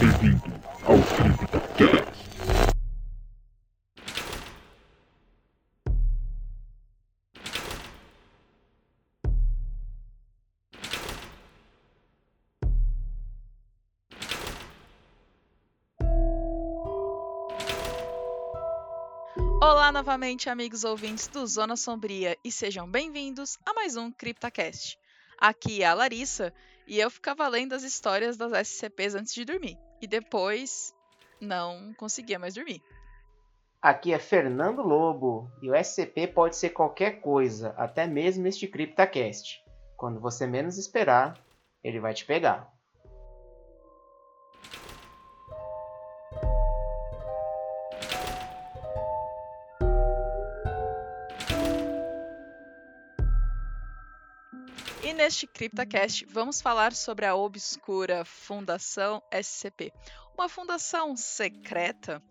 Bem-vindo ao CryptoCast. Olá novamente, amigos ouvintes do Zona Sombria, e sejam bem-vindos a mais um CryptoCast. Aqui é a Larissa, e eu ficava lendo as histórias das SCPs antes de dormir, e depois não conseguia mais dormir. Aqui é Fernando Lobo e o SCP pode ser qualquer coisa, até mesmo este CryptaCast. Quando você menos esperar, ele vai te pegar. Neste CryptaCast vamos falar sobre a obscura Fundação SCP. Uma fundação secreta,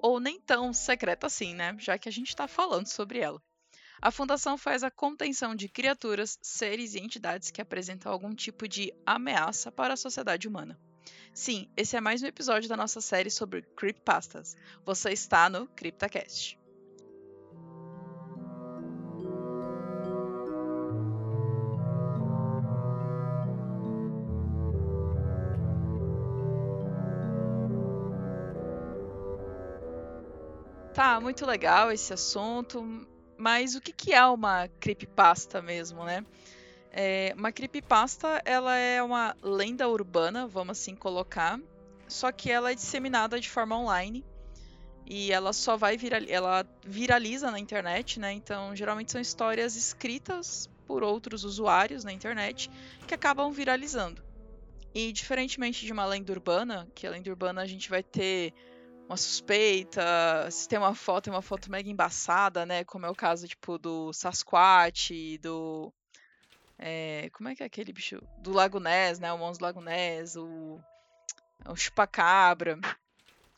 ou nem tão secreta assim, né? Já que a gente está falando sobre ela. A fundação faz a contenção de criaturas, seres e entidades que apresentam algum tipo de ameaça para a sociedade humana. Sim, esse é mais um episódio da nossa série sobre creepypastas. Você está no CryptaCast. Tá, muito legal esse assunto, mas o que, que é uma creepypasta mesmo, né? É, uma creepypasta, ela é uma lenda urbana, vamos assim colocar, só que ela é disseminada de forma online e ela só vai viral, ela viraliza na internet, né? Então, geralmente são histórias escritas por outros usuários na internet que acabam viralizando. E diferentemente de uma lenda urbana, que a lenda urbana a gente vai ter uma suspeita, se tem uma foto, é uma foto mega embaçada, né? Como é o caso, tipo, do Sasquatch, do. É, como é que é aquele bicho? Do Lago Ness, né? O monstro do Lago Ness, o. O Chupacabra.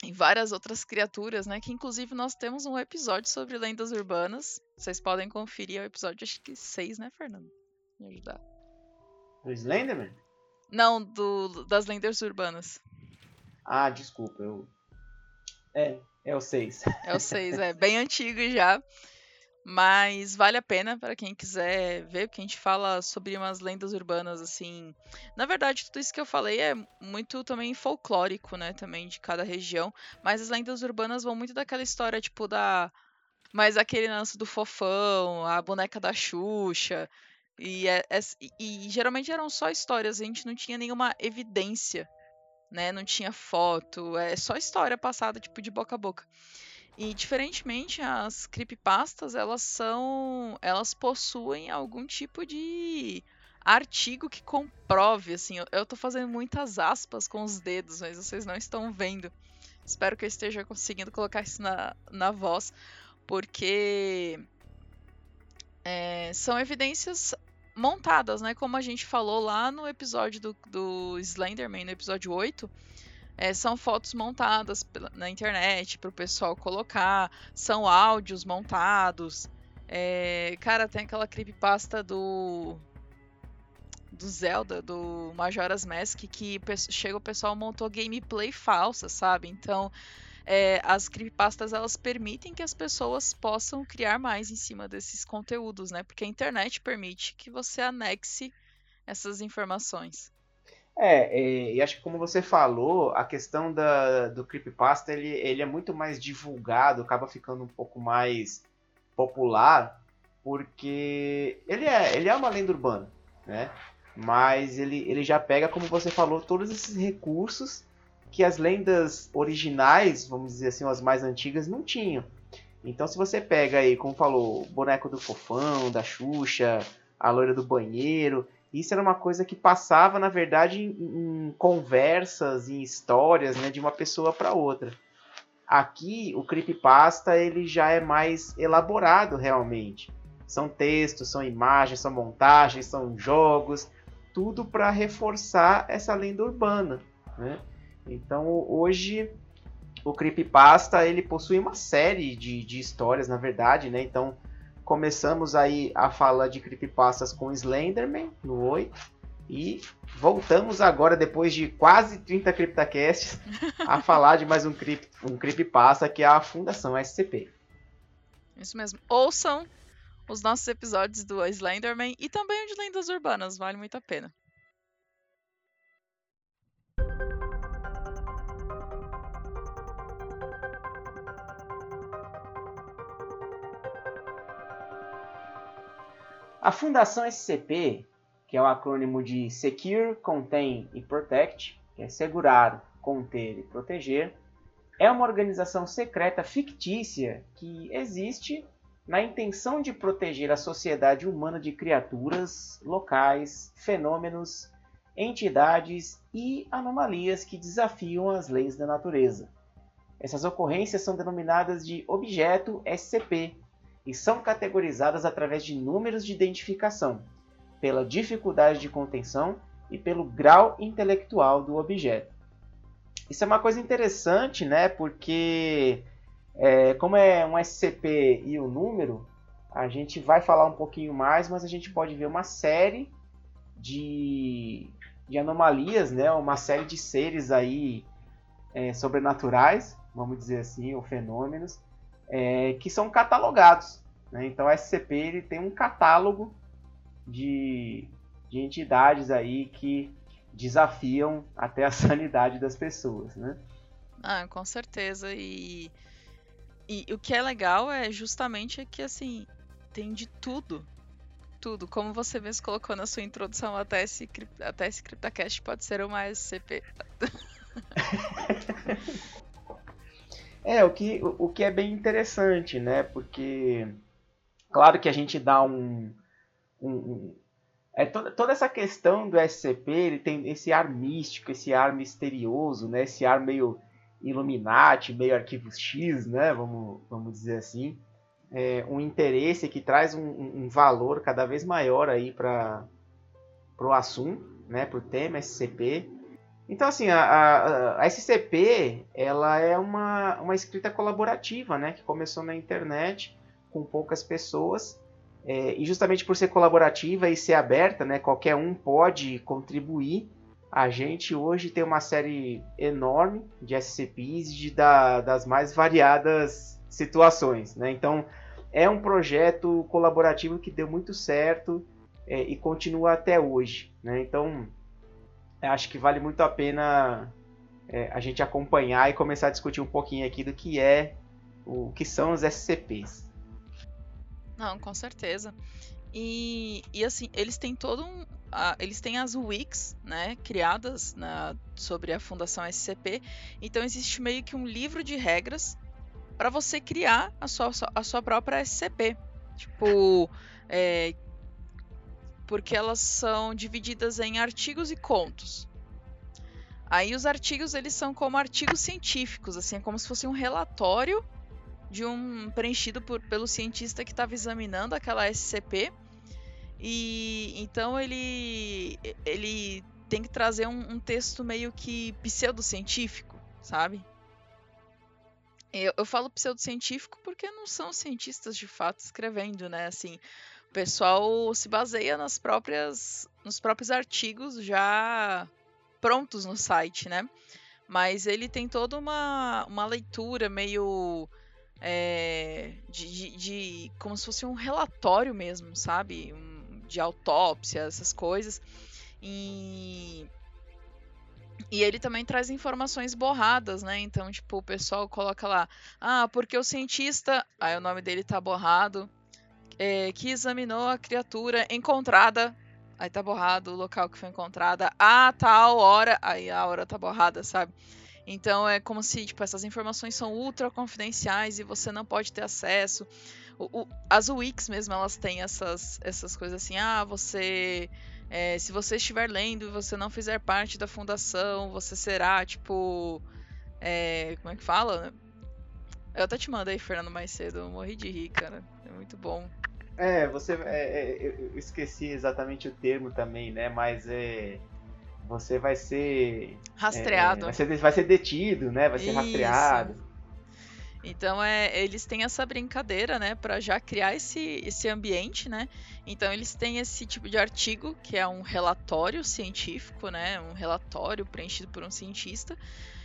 E várias outras criaturas, né? Que inclusive nós temos um episódio sobre lendas urbanas. Vocês podem conferir é o episódio, acho que 6, né, Fernando? Me ajudar. Do Slenderman? Não, do, das lendas urbanas. Ah, desculpa, eu. É, é o 6. É o 6, é bem antigo já. Mas vale a pena para quem quiser ver, porque a gente fala sobre umas lendas urbanas, assim. Na verdade, tudo isso que eu falei é muito também folclórico, né? Também de cada região. Mas as lendas urbanas vão muito daquela história, tipo, da. Mas aquele lance do fofão, a boneca da Xuxa. E, é, é, e, e geralmente eram só histórias, a gente não tinha nenhuma evidência né? Não tinha foto, é só história passada tipo de boca a boca. E diferentemente as creepypastas, elas são, elas possuem algum tipo de artigo que comprove, assim, eu, eu tô fazendo muitas aspas com os dedos, mas vocês não estão vendo. Espero que eu esteja conseguindo colocar isso na, na voz, porque é, são evidências montadas, né? Como a gente falou lá no episódio do, do Slenderman, no episódio 8. É, são fotos montadas na internet para o pessoal colocar, são áudios montados. É, cara, tem aquela creepypasta do do Zelda, do Majora's Mask, que chega o pessoal montou gameplay falsa, sabe? Então, é, as creepypastas elas permitem que as pessoas possam criar mais em cima desses conteúdos, né? Porque a internet permite que você anexe essas informações. É, e acho que como você falou, a questão da, do creepypasta ele, ele é muito mais divulgado, acaba ficando um pouco mais popular, porque ele é, ele é uma lenda urbana, né? Mas ele, ele já pega, como você falou, todos esses recursos que as lendas originais, vamos dizer assim, as mais antigas, não tinham. Então, se você pega aí, como falou, boneco do fofão, da Xuxa, a loira do banheiro, isso era uma coisa que passava, na verdade, em, em conversas, em histórias, né, de uma pessoa para outra. Aqui, o creepypasta ele já é mais elaborado realmente. São textos, são imagens, são montagens, são jogos, tudo para reforçar essa lenda urbana, né? Então hoje o Creepypasta ele possui uma série de, de histórias, na verdade, né? Então começamos aí a falar de Creepypastas com Slenderman no 8. E voltamos agora, depois de quase 30 CryptaCasts, a falar de mais um, crip, um Creepypasta, que é a Fundação SCP. Isso mesmo. Ouçam os nossos episódios do Slenderman e também o de Lendas Urbanas, vale muito a pena. A Fundação SCP, que é o acrônimo de Secure, Contain e Protect, que é segurar, conter e proteger, é uma organização secreta fictícia que existe na intenção de proteger a sociedade humana de criaturas, locais, fenômenos, entidades e anomalias que desafiam as leis da natureza. Essas ocorrências são denominadas de objeto SCP e são categorizadas através de números de identificação, pela dificuldade de contenção e pelo grau intelectual do objeto. Isso é uma coisa interessante, né? Porque é, como é um SCP e o um número, a gente vai falar um pouquinho mais, mas a gente pode ver uma série de, de anomalias, né? Uma série de seres aí é, sobrenaturais, vamos dizer assim, ou fenômenos, é, que são catalogados. Né? Então o SCP ele tem um catálogo de, de entidades aí que desafiam até a sanidade das pessoas, né? Ah, com certeza. E, e o que é legal é justamente que assim tem de tudo. Tudo. Como você mesmo colocou na sua introdução, até esse, até esse CryptoCast pode ser uma SCP. é, o que, o, que é bem interessante, né? Porque, claro que a gente dá um, um, um é toda, toda essa questão do SCP, ele tem esse ar místico, esse ar misterioso, né? Esse ar meio Illuminati, meio arquivo X, né? Vamos, vamos dizer assim. É, um interesse que traz um, um valor cada vez maior aí para o assunto, né? Para o tema SCP. Então, assim, a, a, a, SCP, ela é uma, uma escrita colaborativa, né? Que começou na internet com poucas pessoas é, e justamente por ser colaborativa e ser aberta, né, qualquer um pode contribuir. A gente hoje tem uma série enorme de SCPs de, da, das mais variadas situações. Né? Então, é um projeto colaborativo que deu muito certo é, e continua até hoje. Né? Então, acho que vale muito a pena é, a gente acompanhar e começar a discutir um pouquinho aqui do que é o que são os SCPs. Não, com certeza. E, e assim, eles têm todo um. Eles têm as Wix, né, criadas na, sobre a Fundação SCP. Então existe meio que um livro de regras para você criar a sua, a sua própria SCP. Tipo, é, porque elas são divididas em artigos e contos. Aí os artigos eles são como artigos científicos, assim, é como se fosse um relatório de um preenchido por, pelo cientista que estava examinando aquela SCP. E então ele ele tem que trazer um, um texto meio que pseudocientífico, sabe? Eu, eu falo pseudocientífico porque não são cientistas de fato escrevendo, né? Assim, o pessoal se baseia nas próprias nos próprios artigos já prontos no site, né? Mas ele tem toda uma, uma leitura meio é, de, de, de, como se fosse um relatório mesmo, sabe? Um, de autópsia, essas coisas. E, e ele também traz informações borradas, né? Então, tipo, o pessoal coloca lá, ah, porque o cientista, aí o nome dele tá borrado, é, que examinou a criatura encontrada, aí tá borrado o local que foi encontrada, a tal hora, aí a hora tá borrada, sabe? Então é como se tipo, essas informações são ultra confidenciais e você não pode ter acesso. O, o, as Wix mesmo, elas têm essas, essas coisas assim, ah, você. É, se você estiver lendo e você não fizer parte da fundação, você será, tipo. É, como é que fala? Eu até te mandei, Fernando, mais cedo. Eu morri de rir, cara. É muito bom. É, você. É, é, eu esqueci exatamente o termo também, né? Mas é você vai ser rastreado. É, vai, ser, vai ser detido, né? Vai ser Isso. rastreado. Então é, eles têm essa brincadeira, né, para já criar esse, esse ambiente, né? Então eles têm esse tipo de artigo que é um relatório científico, né, um relatório preenchido por um cientista,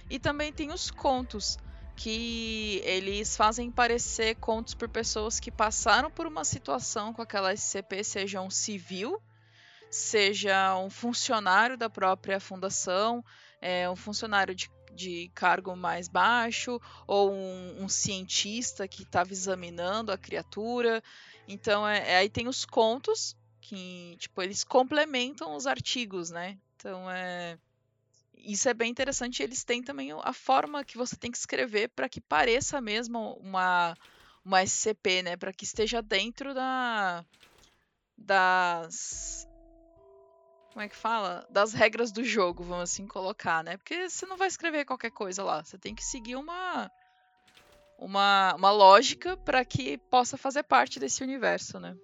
e também tem os contos que eles fazem parecer contos por pessoas que passaram por uma situação com aquela SCP, seja um civil, seja um funcionário da própria fundação, é, um funcionário de de cargo mais baixo, ou um, um cientista que estava examinando a criatura. Então, é, é, aí tem os contos, que tipo, eles complementam os artigos, né? Então, é isso é bem interessante. Eles têm também a forma que você tem que escrever para que pareça mesmo uma, uma SCP, né? Para que esteja dentro da, das como é que fala? Das regras do jogo, vamos assim colocar, né? Porque você não vai escrever qualquer coisa lá. Você tem que seguir uma uma, uma lógica para que possa fazer parte desse universo, né?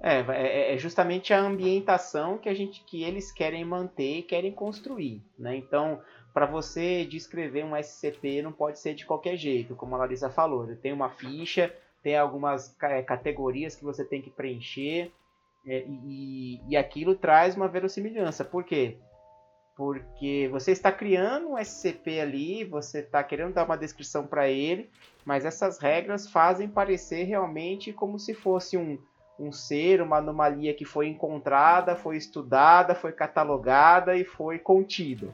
É, é, é justamente a ambientação que a gente que eles querem manter e querem construir, né? Então, para você descrever um SCP não pode ser de qualquer jeito, como a Larissa falou. Tem uma ficha, tem algumas é, categorias que você tem que preencher. É, e, e aquilo traz uma verossimilhança. Por quê? Porque você está criando um SCP ali, você está querendo dar uma descrição para ele, mas essas regras fazem parecer realmente como se fosse um, um ser, uma anomalia que foi encontrada, foi estudada, foi catalogada e foi contida.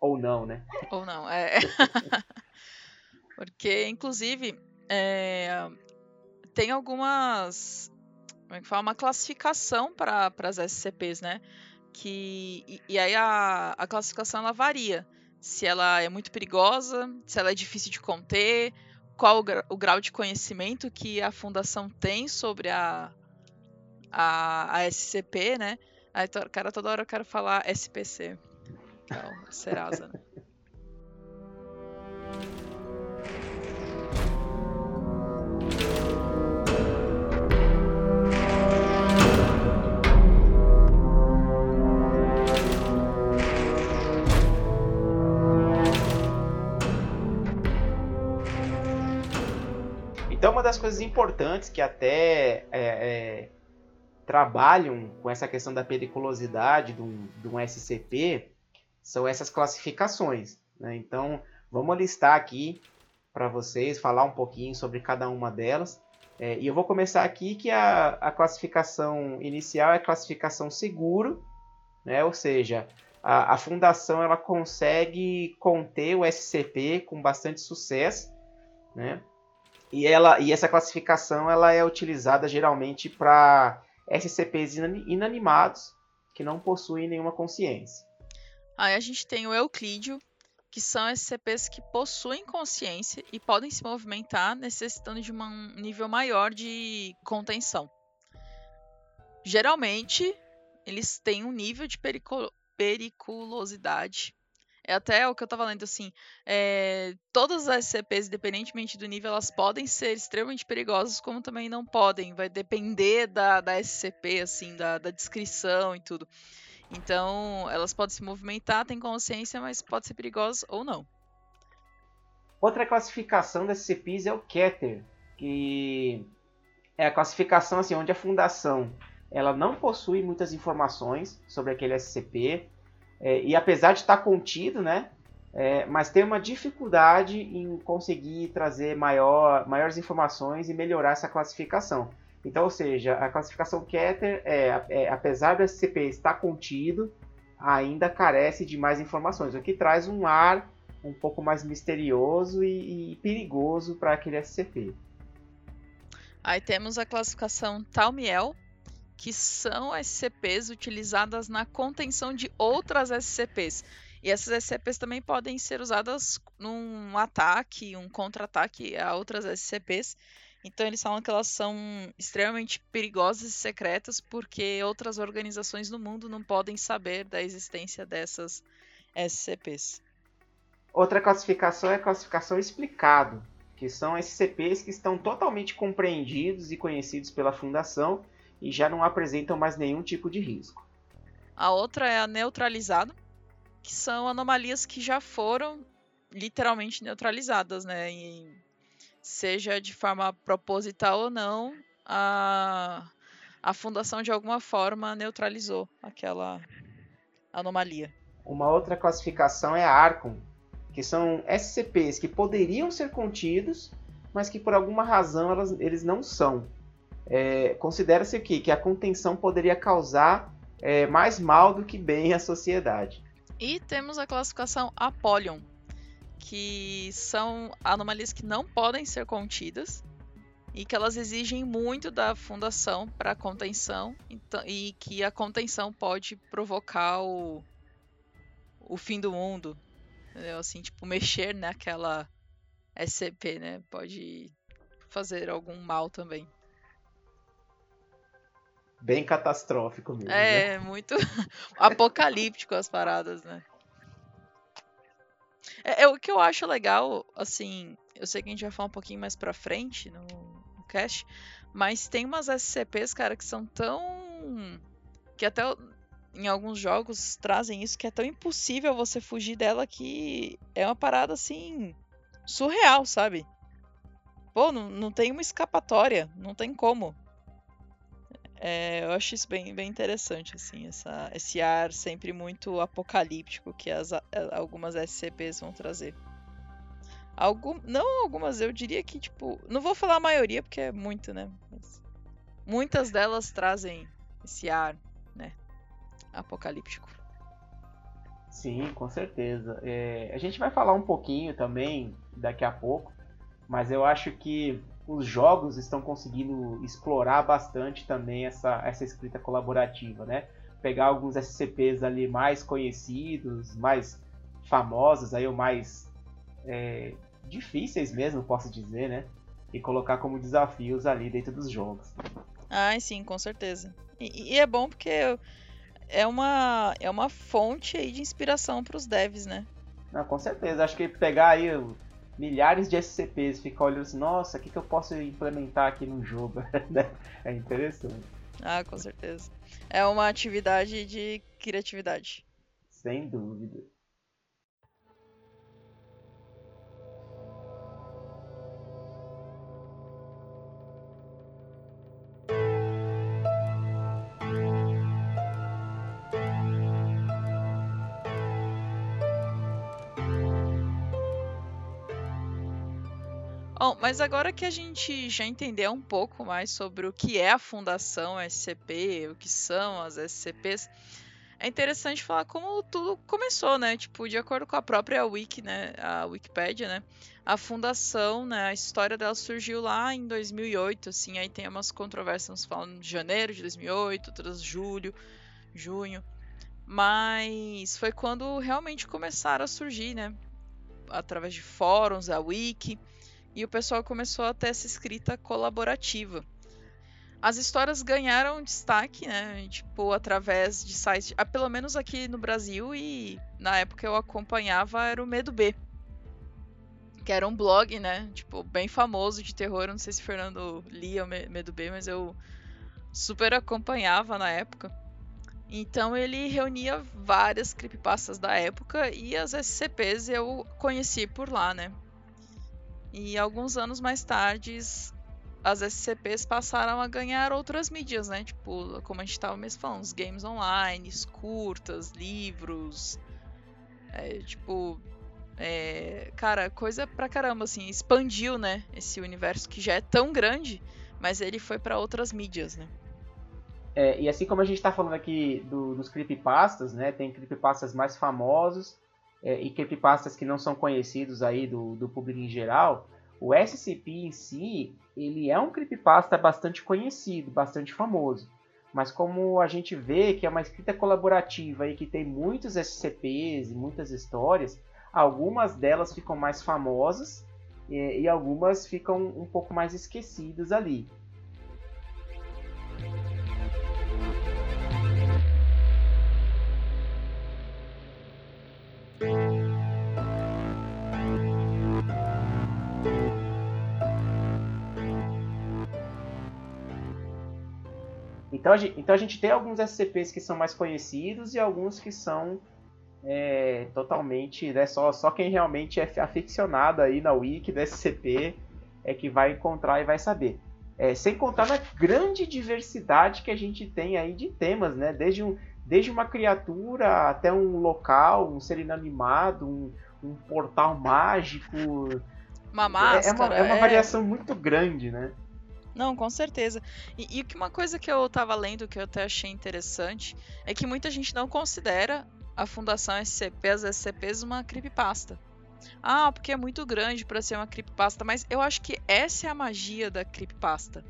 Ou não, né? Ou não, é. Porque, inclusive, é... tem algumas como é que fala? Uma classificação para as SCPs, né? Que, e, e aí a, a classificação ela varia. Se ela é muito perigosa, se ela é difícil de conter, qual o, gra, o grau de conhecimento que a fundação tem sobre a, a, a SCP, né? Aí, cara, toda hora eu quero falar SPC. Então, Serasa, né? uma das coisas importantes que até é, é, trabalham com essa questão da periculosidade de um, de um SCP são essas classificações. Né? Então, vamos listar aqui para vocês, falar um pouquinho sobre cada uma delas. É, e eu vou começar aqui que a, a classificação inicial é classificação seguro, né? ou seja, a, a fundação ela consegue conter o SCP com bastante sucesso. Né? E, ela, e essa classificação ela é utilizada geralmente para SCPs inanimados que não possuem nenhuma consciência. Aí a gente tem o Euclídeo, que são SCPs que possuem consciência e podem se movimentar necessitando de um nível maior de contenção. Geralmente, eles têm um nível de periculosidade é até o que eu tava lendo, assim, é, todas as SCPs, independentemente do nível, elas podem ser extremamente perigosas, como também não podem. Vai depender da, da SCP, assim, da, da descrição e tudo. Então, elas podem se movimentar, têm consciência, mas pode ser perigosa ou não. Outra classificação das SCPs é o Keter, que é a classificação assim, onde a fundação ela não possui muitas informações sobre aquele SCP, é, e apesar de estar contido, né? É, mas tem uma dificuldade em conseguir trazer maior, maiores informações e melhorar essa classificação. Então, ou seja, a classificação Keter, é, é, apesar do SCP estar contido, ainda carece de mais informações, o que traz um ar um pouco mais misterioso e, e perigoso para aquele SCP. Aí temos a classificação Talmiel, que são SCPs utilizadas na contenção de outras SCPs. E essas SCPs também podem ser usadas num ataque, um contra-ataque a outras SCPs. Então eles falam que elas são extremamente perigosas e secretas porque outras organizações no mundo não podem saber da existência dessas SCPs. Outra classificação é a classificação explicado, que são SCPs que estão totalmente compreendidos e conhecidos pela fundação e já não apresentam mais nenhum tipo de risco. A outra é a neutralizado, que são anomalias que já foram literalmente neutralizadas, né? E seja de forma proposital ou não, a, a fundação de alguma forma neutralizou aquela anomalia. Uma outra classificação é a Arcon, que são SCPs que poderiam ser contidos, mas que por alguma razão elas, eles não são. É, Considera-se aqui que a contenção poderia causar é, mais mal do que bem à sociedade. E temos a classificação Apollyon, que são anomalias que não podem ser contidas e que elas exigem muito da fundação para contenção então, e que a contenção pode provocar o, o fim do mundo. Entendeu? Assim, tipo, mexer naquela SCP, né? Pode fazer algum mal também. Bem catastrófico mesmo. É, né? muito apocalíptico as paradas, né? É, é, o que eu acho legal, assim, eu sei que a gente vai falar um pouquinho mais pra frente no, no cast, mas tem umas SCPs, cara, que são tão. que até em alguns jogos trazem isso, que é tão impossível você fugir dela que é uma parada assim. surreal, sabe? Pô, não, não tem uma escapatória, não tem como. É, eu acho isso bem, bem interessante, assim, essa, esse ar sempre muito apocalíptico que as, algumas SCPs vão trazer. Algum, não algumas, eu diria que, tipo, não vou falar a maioria porque é muito, né? Mas muitas delas trazem esse ar, né? Apocalíptico. Sim, com certeza. É, a gente vai falar um pouquinho também daqui a pouco, mas eu acho que os jogos estão conseguindo explorar bastante também essa, essa escrita colaborativa, né? Pegar alguns SCPs ali mais conhecidos, mais famosos, aí ou mais é, difíceis mesmo, posso dizer, né? E colocar como desafios ali dentro dos jogos. Ah, sim, com certeza. E, e é bom porque é uma, é uma fonte aí de inspiração para os devs, né? Não, com certeza. Acho que pegar aí milhares de SCPs, ficar olhando assim, nossa, o que, que eu posso implementar aqui no jogo? Né? é interessante. Ah, com certeza. É uma atividade de criatividade. Sem dúvida. Bom, mas agora que a gente já entendeu um pouco mais sobre o que é a Fundação SCP, o que são as SCPs, é interessante falar como tudo começou, né? Tipo, de acordo com a própria Wiki, né, a Wikipedia, né, a fundação, né, a história dela surgiu lá em 2008, assim, aí tem umas controvérsias falando de janeiro de 2008, outras julho, junho, mas foi quando realmente começaram a surgir, né, através de fóruns, a Wiki, e o pessoal começou a ter essa escrita colaborativa. As histórias ganharam destaque, né? Tipo, através de sites, ah, pelo menos aqui no Brasil e na época eu acompanhava era o Medo B. Que era um blog, né? Tipo, bem famoso de terror. Não sei se o Fernando lia o Medo B, mas eu super acompanhava na época. Então ele reunia várias creepypastas da época e as SCPs eu conheci por lá, né? E alguns anos mais tarde, as SCPs passaram a ganhar outras mídias, né? Tipo, como a gente estava mesmo falando, os games online, curtas, livros. É, tipo. É, cara, coisa pra caramba, assim, expandiu, né? Esse universo que já é tão grande, mas ele foi para outras mídias, né? É, e assim como a gente está falando aqui do, dos creepypastas, né? Tem creepypastas mais famosos é, e creepypastas que não são conhecidos aí do, do público em geral, o SCP em si, ele é um creepypasta bastante conhecido, bastante famoso. Mas como a gente vê que é uma escrita colaborativa e que tem muitos SCPs e muitas histórias, algumas delas ficam mais famosas e, e algumas ficam um pouco mais esquecidas ali. Então a, gente, então a gente tem alguns SCPs que são mais conhecidos e alguns que são é totalmente, né, só, só quem realmente é aficionado aí na Wiki do SCP é que vai encontrar e vai saber. É, sem contar na grande diversidade que a gente tem aí de temas, né? Desde, um, desde uma criatura até um local, um ser inanimado, um, um portal mágico. Uma máscara. É, é uma, é uma é. variação muito grande, né? Não, com certeza. E, e uma coisa que eu tava lendo que eu até achei interessante é que muita gente não considera a Fundação SCP, as SCPs, uma creepypasta. Ah, porque é muito grande para ser uma creepypasta, mas eu acho que essa é a magia da creepypasta.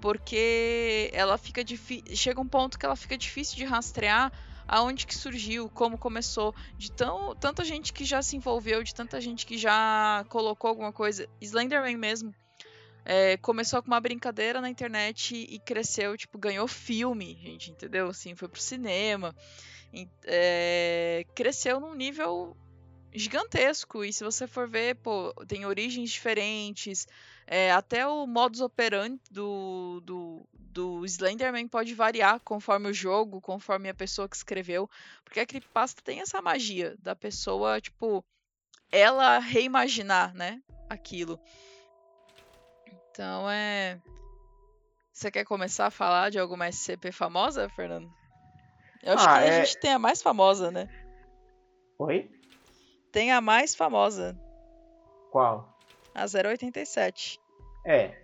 Porque ela fica difícil. Chega um ponto que ela fica difícil de rastrear aonde que surgiu, como começou, de tão, tanta gente que já se envolveu, de tanta gente que já colocou alguma coisa. Slenderman mesmo. É, começou com uma brincadeira na internet e cresceu, tipo, ganhou filme, gente, entendeu? Assim, foi pro cinema. É, cresceu num nível gigantesco. E se você for ver, pô, tem origens diferentes. É, até o modus operandi do, do, do Slenderman pode variar conforme o jogo, conforme a pessoa que escreveu. Porque a Creepypasta tem essa magia da pessoa, tipo, ela reimaginar, né? Aquilo. Então é. Você quer começar a falar de alguma SCP famosa, Fernando? Eu acho Ah, que a é- gente tem a mais famosa, né? Oi? Tem a mais famosa, Qual? a 087. É.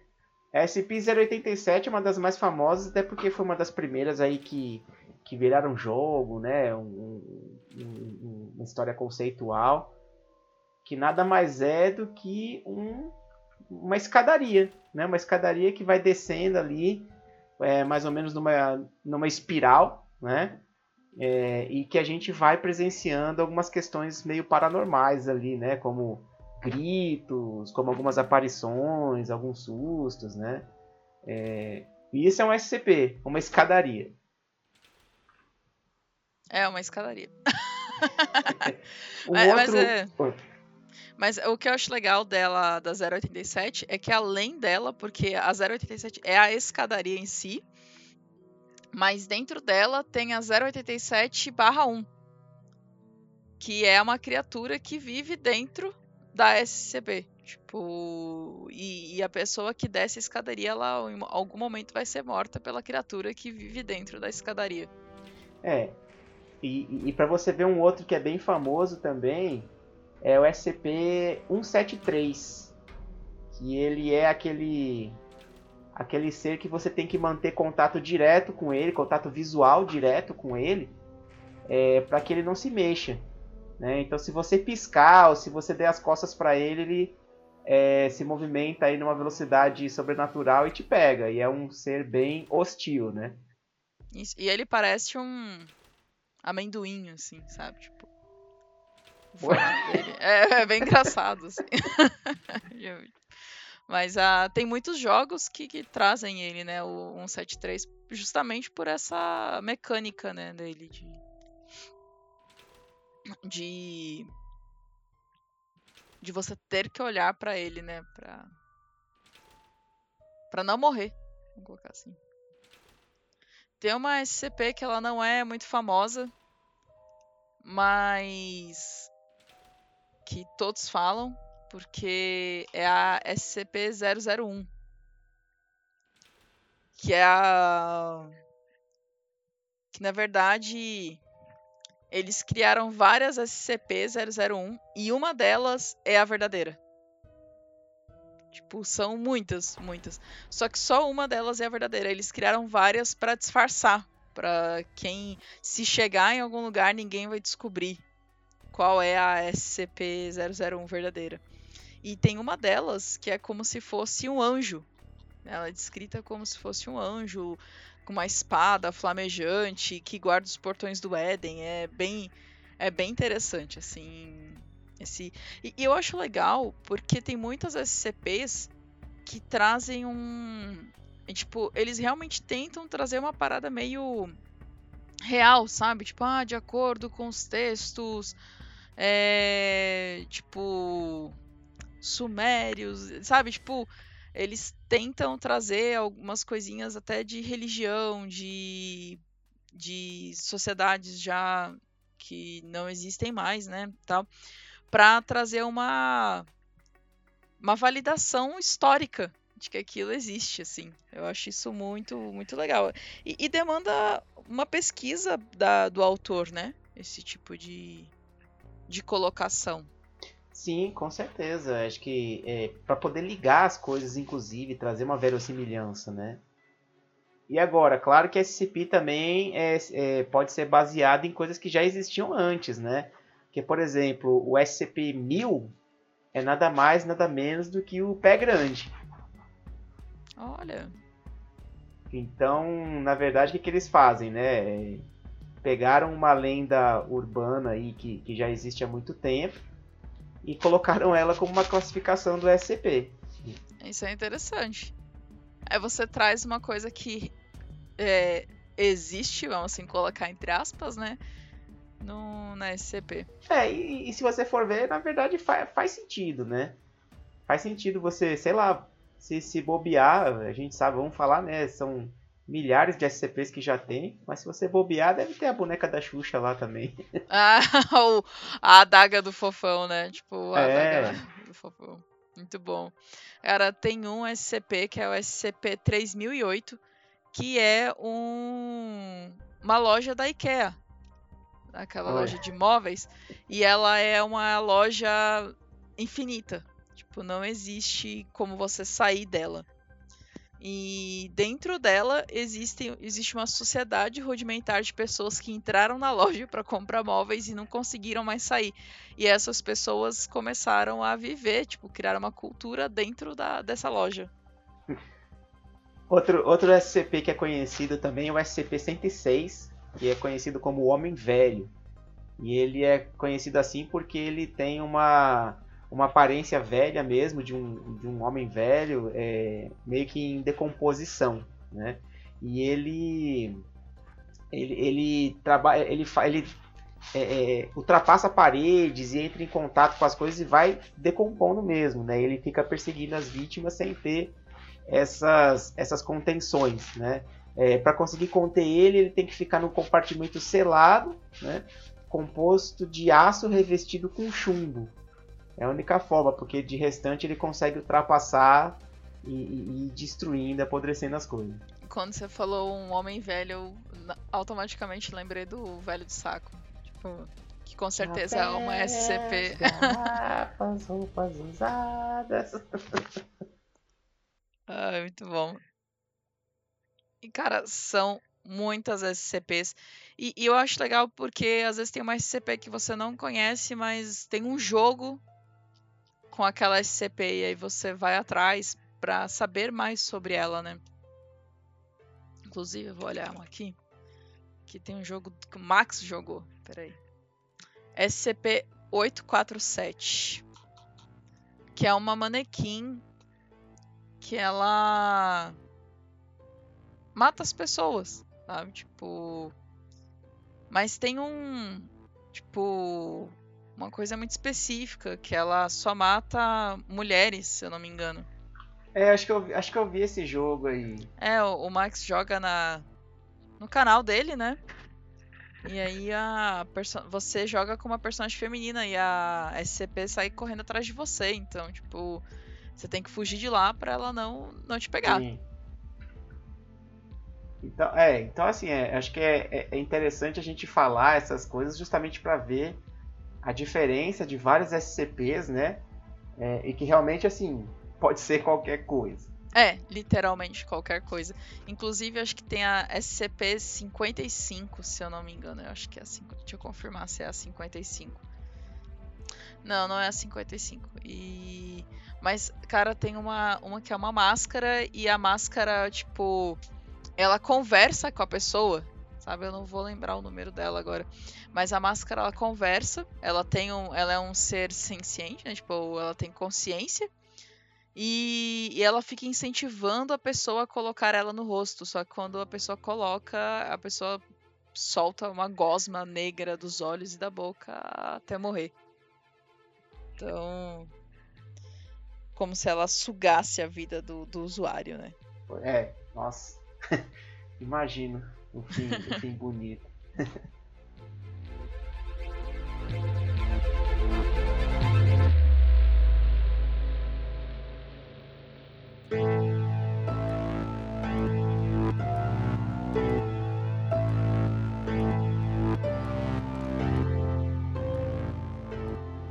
A SCP-087 é uma das mais famosas, até porque foi uma das primeiras aí que, que viraram jogo, né? Um- um- uma história conceitual. Que nada mais é do que um- uma escadaria, né? Uma escadaria que vai descendo ali, é, mais ou menos numa, numa espiral, né? É, e que a gente vai presenciando algumas questões meio paranormais ali, né? Como gritos, como algumas aparições, alguns sustos, né? É, e isso é um SCP, uma escadaria. É uma escadaria. É, mas outro... é- Oi. Mas o que eu acho legal dela, da 087, é que além dela, porque a 087 é a escadaria em si, mas dentro dela tem a 087/1, que é uma criatura que vive dentro da SCP. Tipo, e, e a pessoa que desce a escadaria, ela em algum momento vai ser morta pela criatura que vive dentro da escadaria. É. E, e para você ver um outro que é bem famoso também, é o SCP-173. Que ele é aquele aquele ser que você tem que manter contato direto com ele, contato visual direto com ele, é, para que ele não se mexa. Né? Então, se você piscar ou se você der as costas para ele, ele é, se movimenta aí numa velocidade sobrenatural e te pega. E é um ser bem hostil, né? Isso- E ele parece um amendoim, assim, sabe? Tipo. Dele. É, é bem engraçado, assim. Mas ah, tem muitos jogos que, que trazem ele, né? O 173, justamente por essa mecânica, né, dele de. De. De você ter que olhar pra ele, né? Pra. Pra não morrer. Vamos colocar assim. Tem uma SCP que ela não é muito famosa, mas que todos falam, porque é a SCP-001. Que é a. Que na verdade eles criaram várias SCP-001 e uma delas é a verdadeira. Tipo, são muitas, muitas. Só que só uma delas é a verdadeira. Eles criaram várias pra disfarçar, Pra quem se chegar em algum lugar ninguém vai descobrir qual é a SCP-001 verdadeira. E tem uma delas que é como se fosse um anjo. Ela é descrita como se fosse um anjo com uma espada flamejante que guarda os portões do Éden. É bem, é bem interessante, assim. Esse... E, e eu acho legal porque tem muitas SCPs que trazem um. Tipo, eles realmente tentam trazer uma parada meio real, sabe? Tipo, ah, de acordo com os textos, é, tipo, sumérios, sabe? Tipo, eles tentam trazer algumas coisinhas até de religião, de, de sociedades já que não existem mais, né, tal, para trazer uma uma validação histórica de que aquilo existe, assim. Eu acho isso muito muito legal e, e demanda uma pesquisa da, do autor, né? Esse tipo de, de colocação. Sim, com certeza. Acho que é, para poder ligar as coisas, inclusive, trazer uma verossimilhança, né? E agora, claro que SCP também é, é, pode ser baseado em coisas que já existiam antes, né? Que, por exemplo, o SCP-1000 é nada mais, nada menos do que o pé grande. Olha. Então, na verdade, o que, que eles fazem, né? Pegaram uma lenda urbana aí que, que já existe há muito tempo e colocaram ela como uma classificação do SCP. Isso é interessante. Aí você traz uma coisa que é, existe, vamos assim colocar entre aspas, né? No, na SCP. É, e, e se você for ver, na verdade faz, faz sentido, né? Faz sentido você, sei lá, se, se bobear, a gente sabe, vamos falar, né? São milhares de SCPs que já tem, mas se você bobear, deve ter a boneca da Xuxa lá também. Ah, o, a adaga do fofão, né? Tipo, a É. adaga do fofão. Muito bom. Cara, tem um SCP que é o SCP-3008, que é um, uma loja da IKEA. Aquela Olha. loja de móveis. E ela é uma loja infinita. Tipo, não existe como você sair dela. E dentro dela existe, existe uma sociedade rudimentar de pessoas que entraram na loja para comprar móveis e não conseguiram mais sair. E essas pessoas começaram a viver, tipo, criar uma cultura dentro da, dessa loja. Outro, outro SCP que é conhecido também é o SCP-106, que é conhecido como Homem Velho. E ele é conhecido assim porque ele tem uma, uma aparência velha mesmo, de um, de um homem velho, é, meio que em decomposição, né? E ele ele, ele trabalha, ele, ele é, é, ultrapassa paredes e entra em contato com as coisas e vai decompondo mesmo, né? Ele fica perseguindo as vítimas sem ter essas, essas contenções, né? Para conseguir conter ele, ele tem que ficar num compartimento selado, né? Composto de aço revestido com chumbo. É a única forma, porque de restante ele consegue ultrapassar e, e, e destruindo, apodrecendo as coisas. Quando você falou um homem velho, eu automaticamente lembrei do velho de saco. Tipo, que com certeza é uma SCP. Garrafas, roupas usadas. Ai, muito bom. E, cara, são muitas SCPs. E, e eu acho legal porque às vezes tem uma SCP que você não conhece, mas tem um jogo com aquela SCP e aí você vai atrás pra saber mais sobre ela, né? Inclusive, eu vou olhar um aqui. Que tem um jogo que o Max jogou. Peraí. SCP-847. Que é uma manequim que ela mata as pessoas, sabe? Tipo, mas tem um, tipo, uma coisa muito específica que ela só mata mulheres, se eu não me engano. É, acho que, eu, vi- acho que eu vi esse jogo aí. É, o, o Max joga na no canal dele, né? E aí a você joga com uma personagem feminina e a SCP sai correndo atrás de você, então, tipo, você tem que fugir de lá pra ela não não te pegar. Sim. Então, é, então assim, é, acho que é, é- é interessante a gente falar essas coisas justamente para ver a diferença de vários SCPs, né? É, e que realmente, assim, pode ser qualquer coisa. É, literalmente qualquer coisa. Inclusive, acho que tem a SCP-55, se eu não me engano. Eu acho que é a 5. Deixa eu confirmar se é a 55. Não, não é a 55. E... Mas, cara, tem uma, uma que é uma máscara e a máscara, tipo, ela conversa com a pessoa. Sabe, eu não vou lembrar o número dela agora. Mas a máscara, ela conversa. Ela tem um, ela é um ser senciente, né? Tipo, ela tem consciência. E, e ela fica incentivando a pessoa a colocar ela no rosto. Só que quando a pessoa coloca, a pessoa solta uma gosma negra dos olhos e da boca até morrer. Então. Como se ela sugasse a vida do, do usuário, né? É, nossa. Imagino o fim, o fim bonito.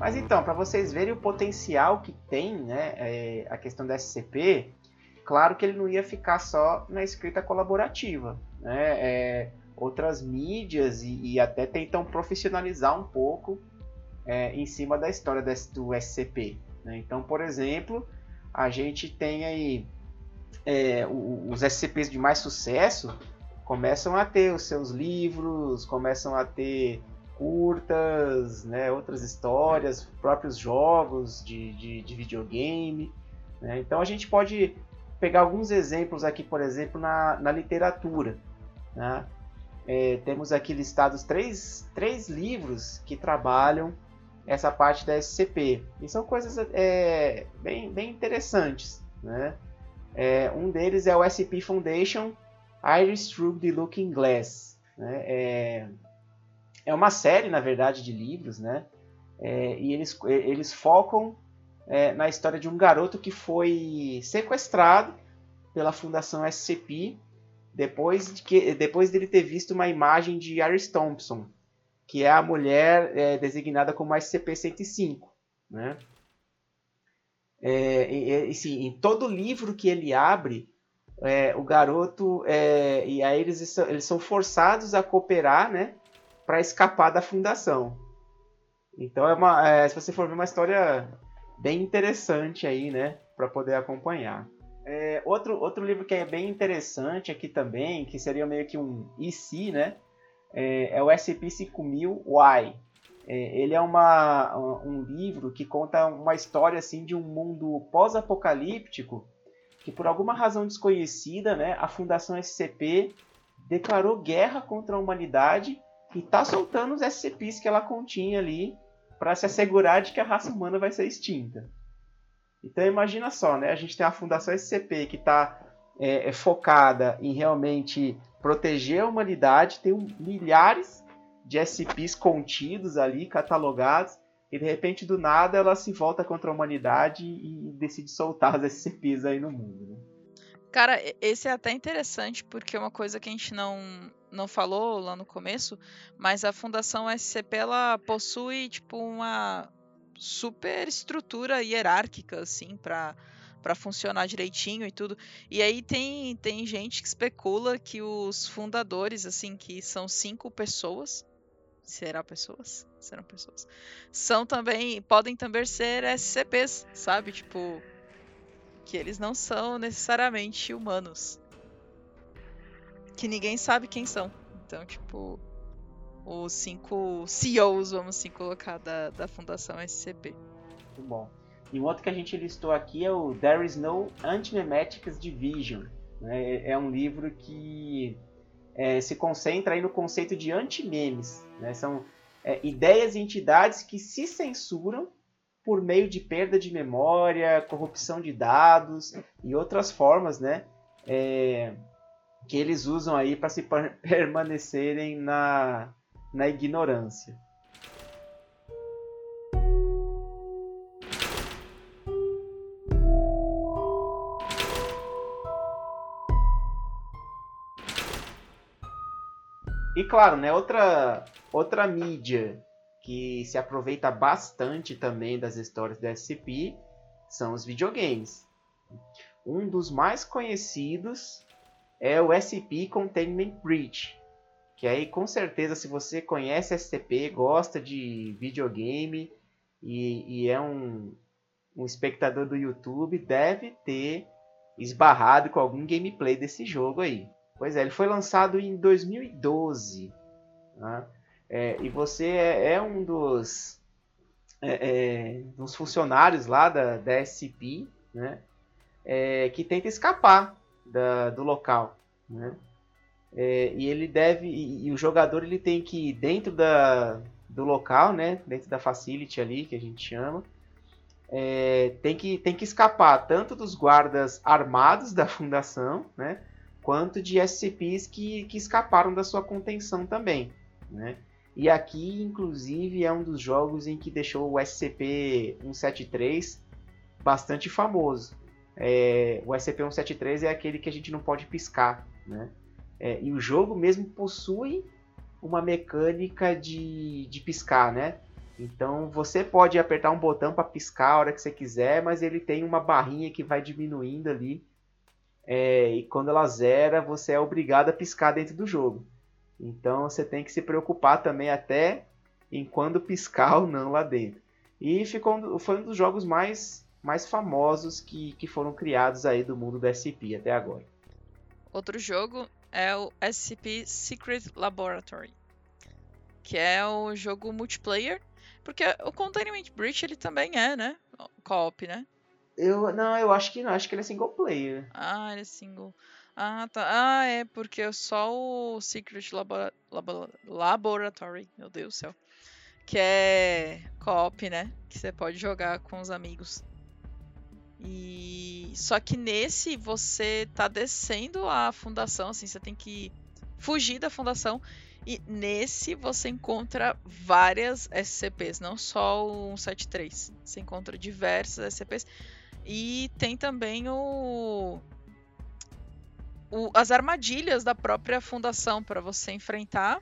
Mas então, para vocês verem o potencial que tem né, é, a questão da SCP, claro que ele não ia ficar só na escrita colaborativa. Né? É, outras mídias e, e, até tentam profissionalizar um pouco é, em cima da história do SCP. Né? Então, por exemplo, a gente tem aí é, os SCPs de mais sucesso começam a ter os seus livros, começam a ter curtas, né, outras histórias, próprios jogos de, de, de videogame. Né? Então a gente pode pegar alguns exemplos aqui, por exemplo, na, na literatura. Né? É, temos aqui listados três, três livros que trabalham essa parte da SCP. E são coisas é, bem, bem interessantes. Né? É, um deles é o SCP Foundation Iris Through the Looking Glass. Né? É, é uma série, na verdade, de livros, né? É, e eles, eles focam é, na história de um garoto que foi sequestrado pela Fundação SCP depois, de que, depois dele ter visto uma imagem de Iris Thompson, que é a mulher é, designada como SCP-105. Né? É, e, e, sim, em todo livro que ele abre, é, o garoto é, e aí eles, eles são forçados a cooperar, né, para escapar da fundação. Então é uma, é, se você for ver uma história bem interessante aí, né, para poder acompanhar. É, outro, outro livro que é bem interessante aqui também, que seria meio que um IC, né, é, é o SCP-5000Y. É, ele é uma, um livro que conta uma história assim de um mundo pós-apocalíptico que por alguma razão desconhecida, né, a Fundação SCP declarou guerra contra a humanidade e está soltando os SCPs que ela continha ali para se assegurar de que a raça humana vai ser extinta. Então imagina só, né? A gente tem a Fundação SCP que está é, é, focada em realmente proteger a humanidade, tem milhares de SCPs contidos ali, catalogados, e de repente do nada ela se volta contra a humanidade e decide soltar as SCPs aí no mundo. Né? Cara, esse é até interessante porque é uma coisa que a gente não não falou lá no começo, mas a Fundação SCP ela possui tipo uma super estrutura hierárquica assim para para funcionar direitinho e tudo. E aí tem tem gente que especula que os fundadores assim que são cinco pessoas, será pessoas, serão pessoas, são também podem também ser SCPs, sabe? Tipo que eles não são necessariamente humanos que ninguém sabe quem são. Então, tipo, os cinco CEOs, vamos assim colocar, da, da Fundação SCP. Muito bom. E um outro que a gente listou aqui é o There is no Antimemetics Division. Né? É um livro que é, se concentra aí no conceito de antimemes. Né? São é, ideias e entidades que se censuram por meio de perda de memória, corrupção de dados e outras formas, né? É, que eles usam aí para se permanecerem na, na ignorância. Claro, né, outra, outra mídia que se aproveita bastante também das histórias da SCP são os videogames. Um dos mais conhecidos é o SCP Containment Breach. Que aí com certeza se você conhece SCP, gosta de videogame e, e é um, um espectador do YouTube, deve ter esbarrado com algum gameplay desse jogo aí. Pois é, ele foi lançado em 2012. Né? É, e você é, é um dos, é, é, dos funcionários lá da, da SCP, né? É, que tenta escapar da, do local, né? É, e ele deve e, e, o jogador ele tem que ir dentro da, do local, né? Dentro da facility ali que a gente chama, tem que tem que escapar tanto dos guardas armados da fundação, né? Quanto de SCPs que, que escaparam da sua contenção também, né? E aqui, inclusive, é um dos jogos em que deixou o SCP-173 bastante famoso, é, o SCP-173 é aquele que a gente não pode piscar, né? É, e o jogo mesmo possui uma mecânica de, de piscar, né? Então você pode apertar um botão para piscar a hora que você quiser, mas ele tem uma barrinha que vai diminuindo ali. É, e quando ela zera, você é obrigado a piscar dentro do jogo. Então você tem que se preocupar também até em quando piscar ou não lá dentro. E ficou, foi um dos jogos mais, mais famosos que, que foram criados aí do mundo do SCP até agora. Outro jogo é o SCP Secret Laboratory, que é o jogo multiplayer, porque o Containment Breach ele também é, né? Co-op, né? Eu, não, eu acho que não, acho que ele é single player. Ah, ele é single. Ah, tá. Ah, é, porque só o Secret Labor Labor Laboratory, meu Deus do céu. Que é co-op, né? Que você pode jogar com os amigos. E só que nesse você tá descendo a fundação, assim, você tem que fugir da fundação. E nesse você encontra várias SCPs, não só o 173. Você encontra diversas SCPs. E tem também o, o as armadilhas da própria fundação para você enfrentar.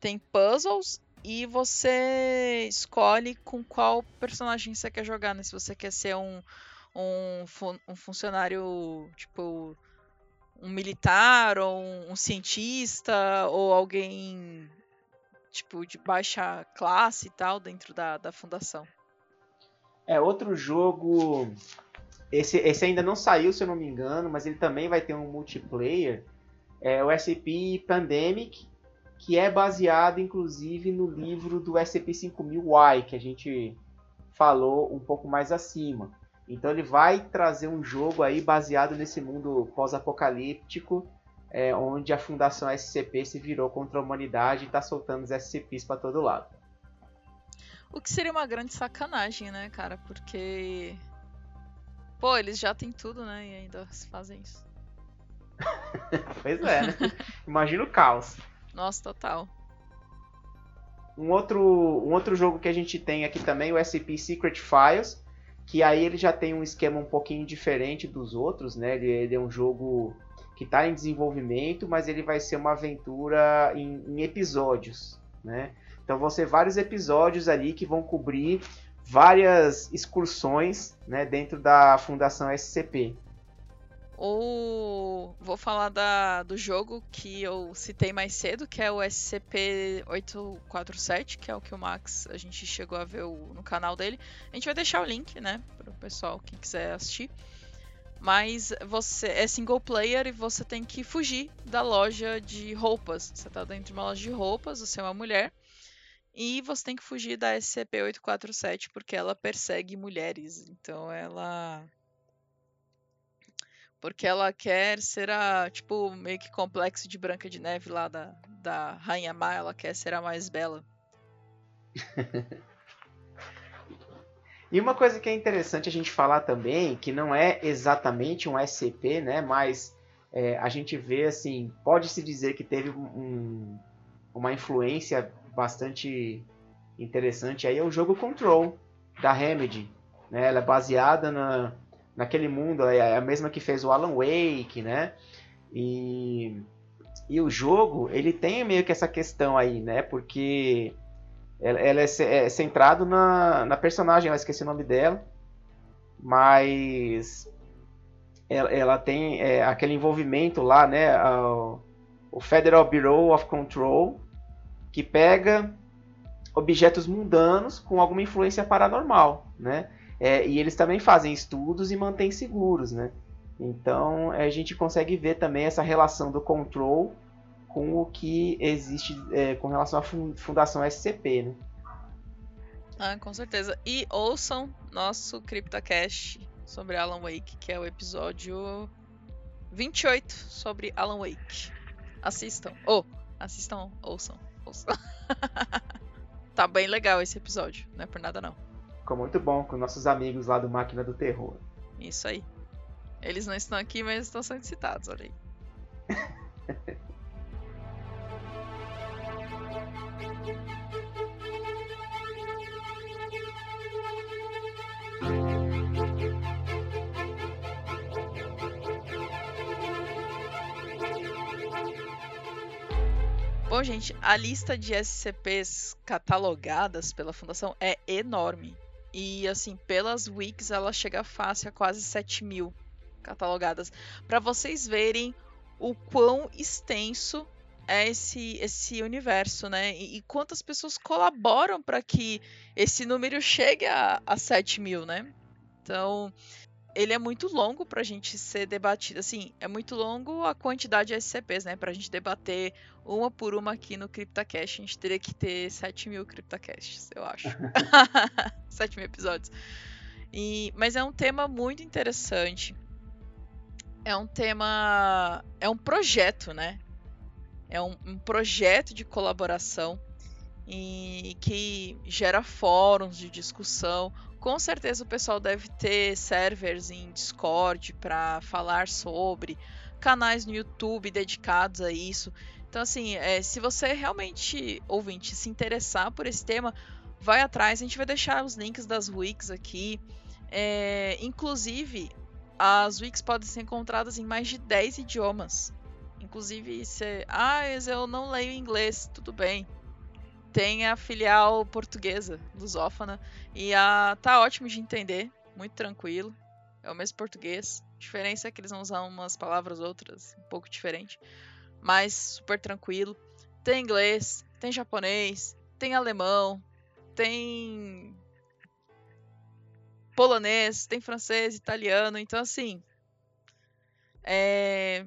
Tem puzzles e você escolhe com qual personagem você quer jogar, né? Se você quer ser um, um, um funcionário, tipo, um militar, ou um, um cientista, ou alguém, tipo, de baixa classe e tal, dentro da, da fundação. É, outro jogo. Esse, esse ainda não saiu, se eu não me engano, mas ele também vai ter um multiplayer. É o SCP Pandemic, que é baseado inclusive no livro do SCP-5000Y, que a gente falou um pouco mais acima. Então ele vai trazer um jogo aí baseado nesse mundo pós-apocalíptico, é, onde a Fundação SCP se virou contra a humanidade e está soltando os SCPs para todo lado. O que seria uma grande sacanagem, né, cara? Porque. Pô, eles já têm tudo, né? E ainda fazem isso. pois é, né? Imagina o caos. Nossa, total. Um outro, um outro jogo que a gente tem aqui também, o SCP Secret Files, que aí ele já tem um esquema um pouquinho diferente dos outros, né? Ele, ele é um jogo que está em desenvolvimento, mas ele vai ser uma aventura em, em episódios, né? Então vão ser vários episódios ali que vão cobrir várias excursões né, dentro da Fundação SCP. Ou vou falar da, do jogo que eu citei mais cedo, que é o SCP-847, que é o que o Max a gente chegou a ver o, no canal dele. A gente vai deixar o link, né, para o pessoal que quiser assistir. Mas você é single player e você tem que fugir da loja de roupas. Você está dentro de uma loja de roupas, você é uma mulher e você tem que fugir da SCP-847 porque ela persegue mulheres. Então ela. Porque ela quer ser a. Tipo, meio que complexo de Branca de Neve lá da, da Rainha Má. Ela quer ser a mais bela. e uma coisa que é interessante a gente falar também, que não é exatamente um SCP, né? Mas é, a gente vê assim. Pode-se dizer que teve um, uma influência bastante interessante aí é o jogo Control da Remedy, né? Ela é baseada na, naquele mundo, é a mesma que fez o Alan Wake, né? E, e o jogo, ele tem meio que essa questão aí, né? Porque ela, ela é, é, centrado na, na personagem, eu esqueci o nome dela, mas ela, ela tem é, aquele envolvimento lá, né? O Federal Bureau of Control, que pega objetos mundanos com alguma influência paranormal, né? É, e eles também fazem estudos e mantêm seguros, né? Então a gente consegue ver também essa relação do control com o que existe é, com relação à Fundação SCP, né? Ah, com certeza. E ouçam nosso CryptoCast sobre Alan Wake, que é o episódio 28 sobre Alan Wake. Assistam. Ou, oh, assistam, ouçam. tá bem legal esse episódio, não é por nada não. Ficou muito bom com nossos amigos lá do Máquina do Terror. Isso aí. Eles não estão aqui, mas estão sendo citados, olha aí. Bom, gente, a lista de SCPs catalogadas pela Fundação é enorme. E, assim, pelas wikis ela chega fácil a quase 7 mil catalogadas. Para vocês verem o quão extenso é esse, esse universo, né? E, e quantas pessoas colaboram para que esse número chegue a, a 7 mil, né? Então, ele é muito longo para a gente ser debatido. Assim, é muito longo a quantidade de SCPs, né? Para a gente debater uma por uma aqui no CryptoCast, a gente teria que ter 7 mil CryptoCasts, eu acho. 7 mil episódios. E, mas é um tema muito interessante. É um tema. É um projeto, né? É um, um projeto de colaboração e que gera fóruns de discussão. Com certeza o pessoal deve ter servers em Discord para falar sobre, canais no YouTube dedicados a isso. Então, assim, é, se você realmente, ouvinte, se interessar por esse tema, vai atrás. A gente vai deixar os links das wikis aqui. É, inclusive, as wikis podem ser encontradas em mais de 10 idiomas. Inclusive, se. Ah, eu não leio inglês. Tudo bem tem a filial portuguesa, lusófona, e a tá ótimo de entender, muito tranquilo. É o mesmo português. A diferença é que eles vão usar umas palavras outras, um pouco diferente, mas super tranquilo. Tem inglês, tem japonês, tem alemão, tem polonês, tem francês, italiano, então assim, é...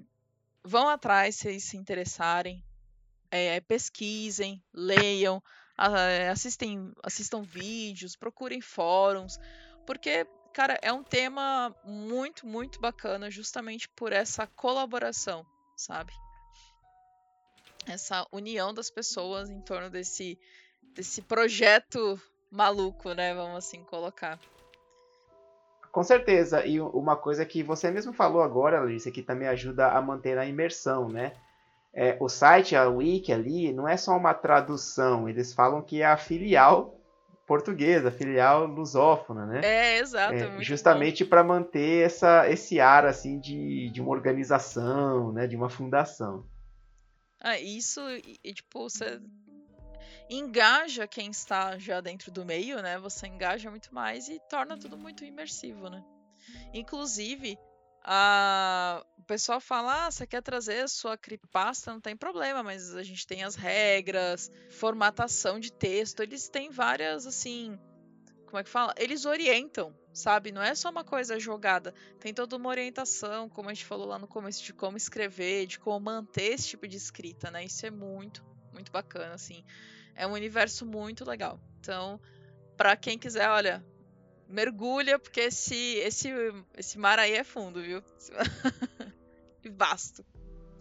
vão atrás se se interessarem é, pesquisem, leiam, assistem, assistam vídeos, procurem fóruns, porque, cara, é um tema muito, muito bacana justamente por essa colaboração, sabe? Essa união das pessoas em torno desse, desse projeto maluco, né? Vamos assim colocar. Com certeza. E uma coisa que você mesmo falou agora, Alice, que também ajuda a manter a imersão, né? É, o site, a wiki ali, não é só uma tradução, eles falam que é a filial portuguesa, a filial lusófona, né? É, exato. É, justamente para manter essa, esse ar assim de, de uma organização, né, de uma fundação. Ah, isso, e, tipo, você engaja quem está já dentro do meio, né? Você engaja muito mais e torna tudo muito imersivo, né? Inclusive, a... o pessoal fala: ah, você quer trazer sua creepypasta, não tem problema, mas a gente tem as regras, formatação de texto, eles têm várias, assim. Como é que fala? Eles orientam, sabe? Não é só uma coisa jogada. Tem toda uma orientação, como a gente falou lá no começo, de como escrever, de como manter esse tipo de escrita, né? Isso é muito, muito bacana, assim. É um universo muito legal. Então, para quem quiser, olha, mergulha, porque esse, esse, esse mar aí é fundo, viu? e vasto.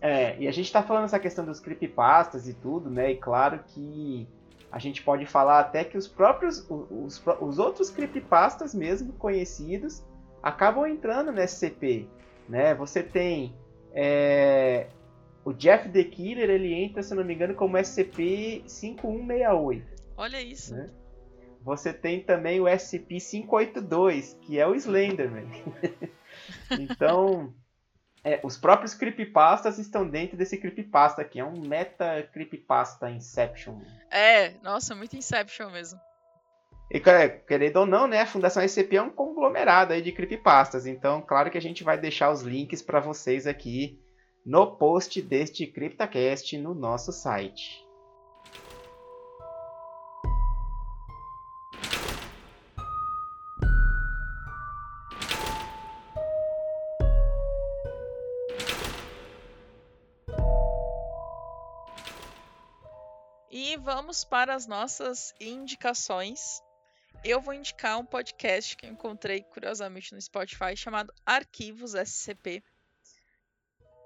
É, e a gente tá falando essa questão dos creepypastas e tudo, né? E claro que a gente pode falar até que os próprios, os, os outros creepypastas mesmo conhecidos acabam entrando nesse CP, né? Você tem é, o Jeff the Killer, ele entra, se não me engano, como SCP-5168. Olha isso. Né? Você tem também o SCP-582, que é o Slenderman. então, é, os próprios creepypastas estão dentro desse creepypasta aqui. É um meta creepypasta Inception. É, nossa, muito Inception mesmo. E, querendo ou não, né, a Fundação SCP é um conglomerado aí de creepypastas. Então, claro que a gente vai deixar os links para vocês aqui no post deste CryptaCast no nosso site. Vamos para as nossas indicações. Eu vou indicar um podcast que eu encontrei curiosamente no Spotify chamado Arquivos SCP.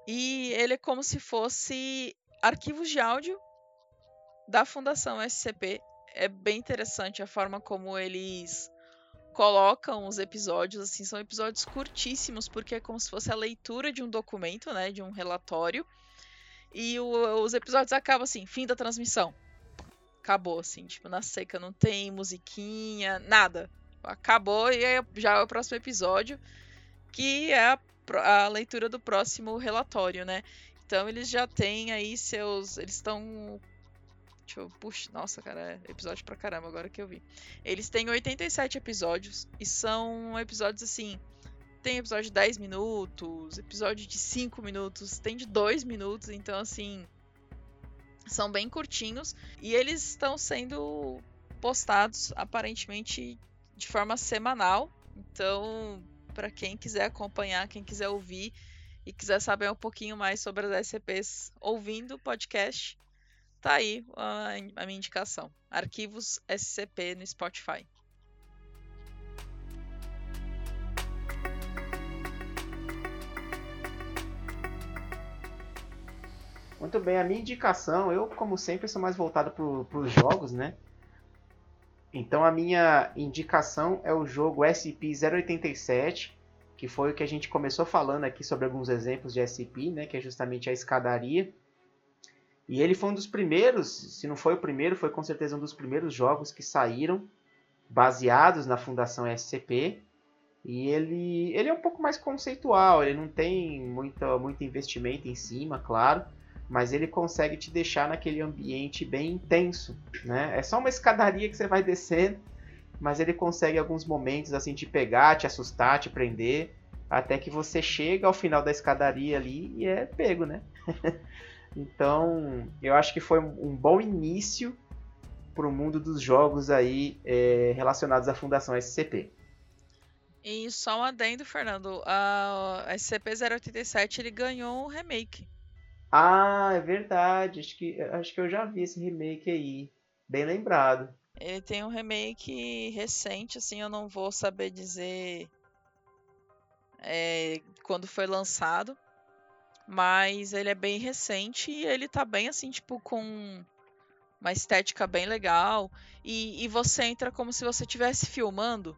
E ele é como se fosse arquivos de áudio da Fundação SCP. É bem interessante a forma como eles colocam os episódios, assim, são episódios curtíssimos, porque é como se fosse a leitura de um documento, né, de um relatório. E o, os episódios acabam assim, fim da transmissão acabou, assim, tipo, na seca, não tem musiquinha, nada. Acabou e já é o próximo episódio, que é a, a leitura do próximo relatório, né? Então eles já têm aí seus. Eles estão Deixa eu. Puxa, nossa, cara, é episódio pra caramba agora que eu vi. Eles têm 87 episódios e são episódios assim. Tem episódio de 10 minutos, episódio de 5 minutos, tem de 2 minutos, então assim. São bem curtinhos e eles estão sendo postados aparentemente de forma semanal. Então, para quem quiser acompanhar, quem quiser ouvir e quiser saber um pouquinho mais sobre as SCPs ouvindo o podcast, tá aí a, a minha indicação. Arquivos SCP no Spotify. Muito bem, a minha indicação, eu como sempre sou mais voltado para os jogos, né? Então a minha indicação é o jogo SCP-087, que foi o que a gente começou falando aqui sobre alguns exemplos de SCP, né? Que é justamente a escadaria. E ele foi um dos primeiros, se não foi o primeiro, foi com certeza um dos primeiros jogos que saíram baseados na Fundação SCP. E ele, ele é um pouco mais conceitual, ele não tem muito, muito investimento em cima, claro mas ele consegue te deixar naquele ambiente bem intenso, né? É só uma escadaria que você vai descendo, mas ele consegue alguns momentos assim te pegar, te assustar, te prender, até que você chega ao final da escadaria ali e é pego, né? então, eu acho que foi um bom início para o mundo dos jogos aí é, relacionados à Fundação SCP. E só um adendo, Fernando, a SCP-087 ele ganhou um remake. Ah, é verdade. Acho que, acho que eu já vi esse remake aí. Bem lembrado. Ele tem um remake recente, assim, eu não vou saber dizer é, quando foi lançado. Mas ele é bem recente e ele tá bem assim, tipo, com uma estética bem legal. E, e você entra como se você estivesse filmando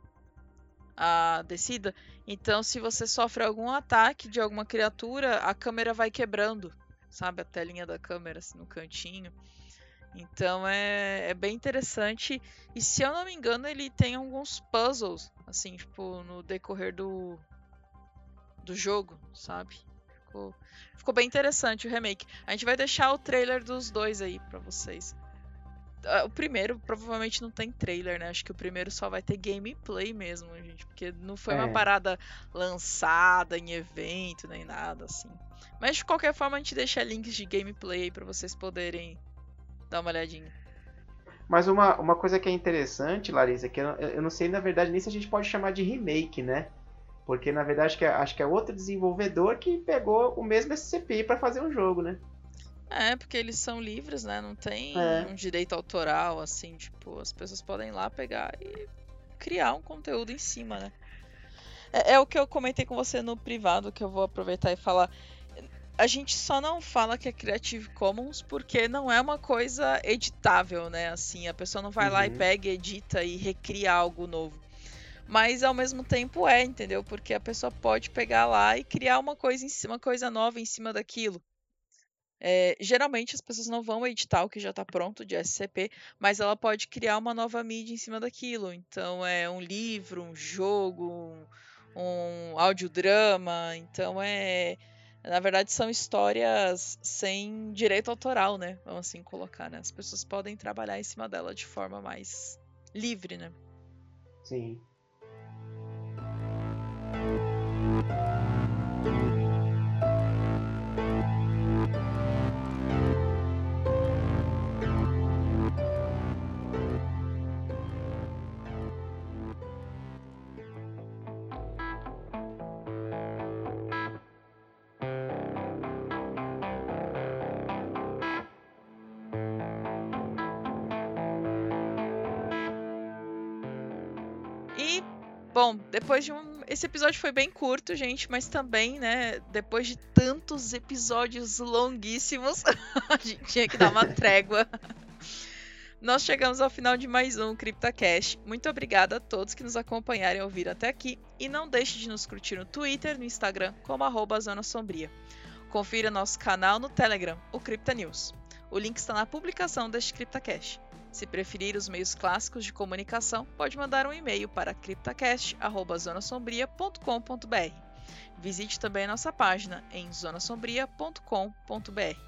a descida. Então, se você sofre algum ataque de alguma criatura, a câmera vai quebrando sabe? A telinha da câmera assim no cantinho. Então é, é bem interessante. E se eu não me engano, ele tem alguns puzzles, assim, tipo, no decorrer do, do jogo, sabe? Ficou, ficou bem interessante o remake. A gente vai deixar o trailer dos dois aí pra vocês. Ah, o primeiro provavelmente não tem trailer, né? Acho que o primeiro só vai ter gameplay mesmo, gente. Porque não foi é. uma parada lançada em evento nem nada, assim. Mas de qualquer forma a gente deixa links de gameplay aí pra vocês poderem dar uma olhadinha. Mas uma, uma coisa que é interessante, Larissa, que eu, eu não sei na verdade nem se a gente pode chamar de remake, né? Porque na verdade acho que é, acho que é outro desenvolvedor que pegou o mesmo SCP para fazer um jogo, né? É, porque eles são livres, né? Não tem é. um direito autoral, assim, tipo, as pessoas podem ir lá pegar e criar um conteúdo em cima, né? É, é, o que eu comentei com você no privado, que eu vou aproveitar e falar. A gente só não fala que é Creative Commons porque não é uma coisa editável, né? Assim, a pessoa não vai uhum. lá e uhum. pega, edita e recria algo novo. Mas ao mesmo tempo é, entendeu? Porque a pessoa pode pegar lá e criar uma coisa em cima, uma coisa nova em cima daquilo. É, geralmente as pessoas não vão editar o que já está pronto de SCP, mas ela pode criar uma nova mídia em cima daquilo. Então é um livro, um jogo, um, um audiodrama. Então é. Na verdade, são histórias sem direito autoral, né? Vamos assim colocar, né? As pessoas podem trabalhar em cima dela de forma mais livre, né? Sim. Bom, depois de um. Esse episódio foi bem curto, gente, mas também, né? Depois de tantos episódios longuíssimos, a gente tinha que dar uma trégua. Nós chegamos ao final de mais um CryptoCast. Muito obrigada a todos que nos acompanharam e ouviram até aqui. E não deixe de nos curtir no Twitter, no Instagram, como arroba Zona Sombria. Confira nosso canal no Telegram, o Cripta News. O link está na publicação deste CryptoCast. Se preferir os meios clássicos de comunicação, pode mandar um e-mail para criptacast@zonasombria.com.br. Visite também a nossa página em zonasombria.com.br.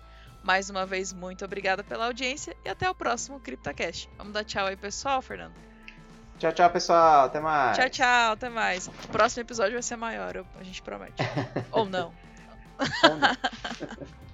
Mais uma vez, muito obrigada pela audiência e até o próximo CryptoCast. Vamos dar tchau aí, pessoal, Fernando? Tchau, tchau, pessoal. Até mais. Tchau, tchau. Até mais. O próximo episódio vai ser maior, a gente promete. Ou não. Ou não.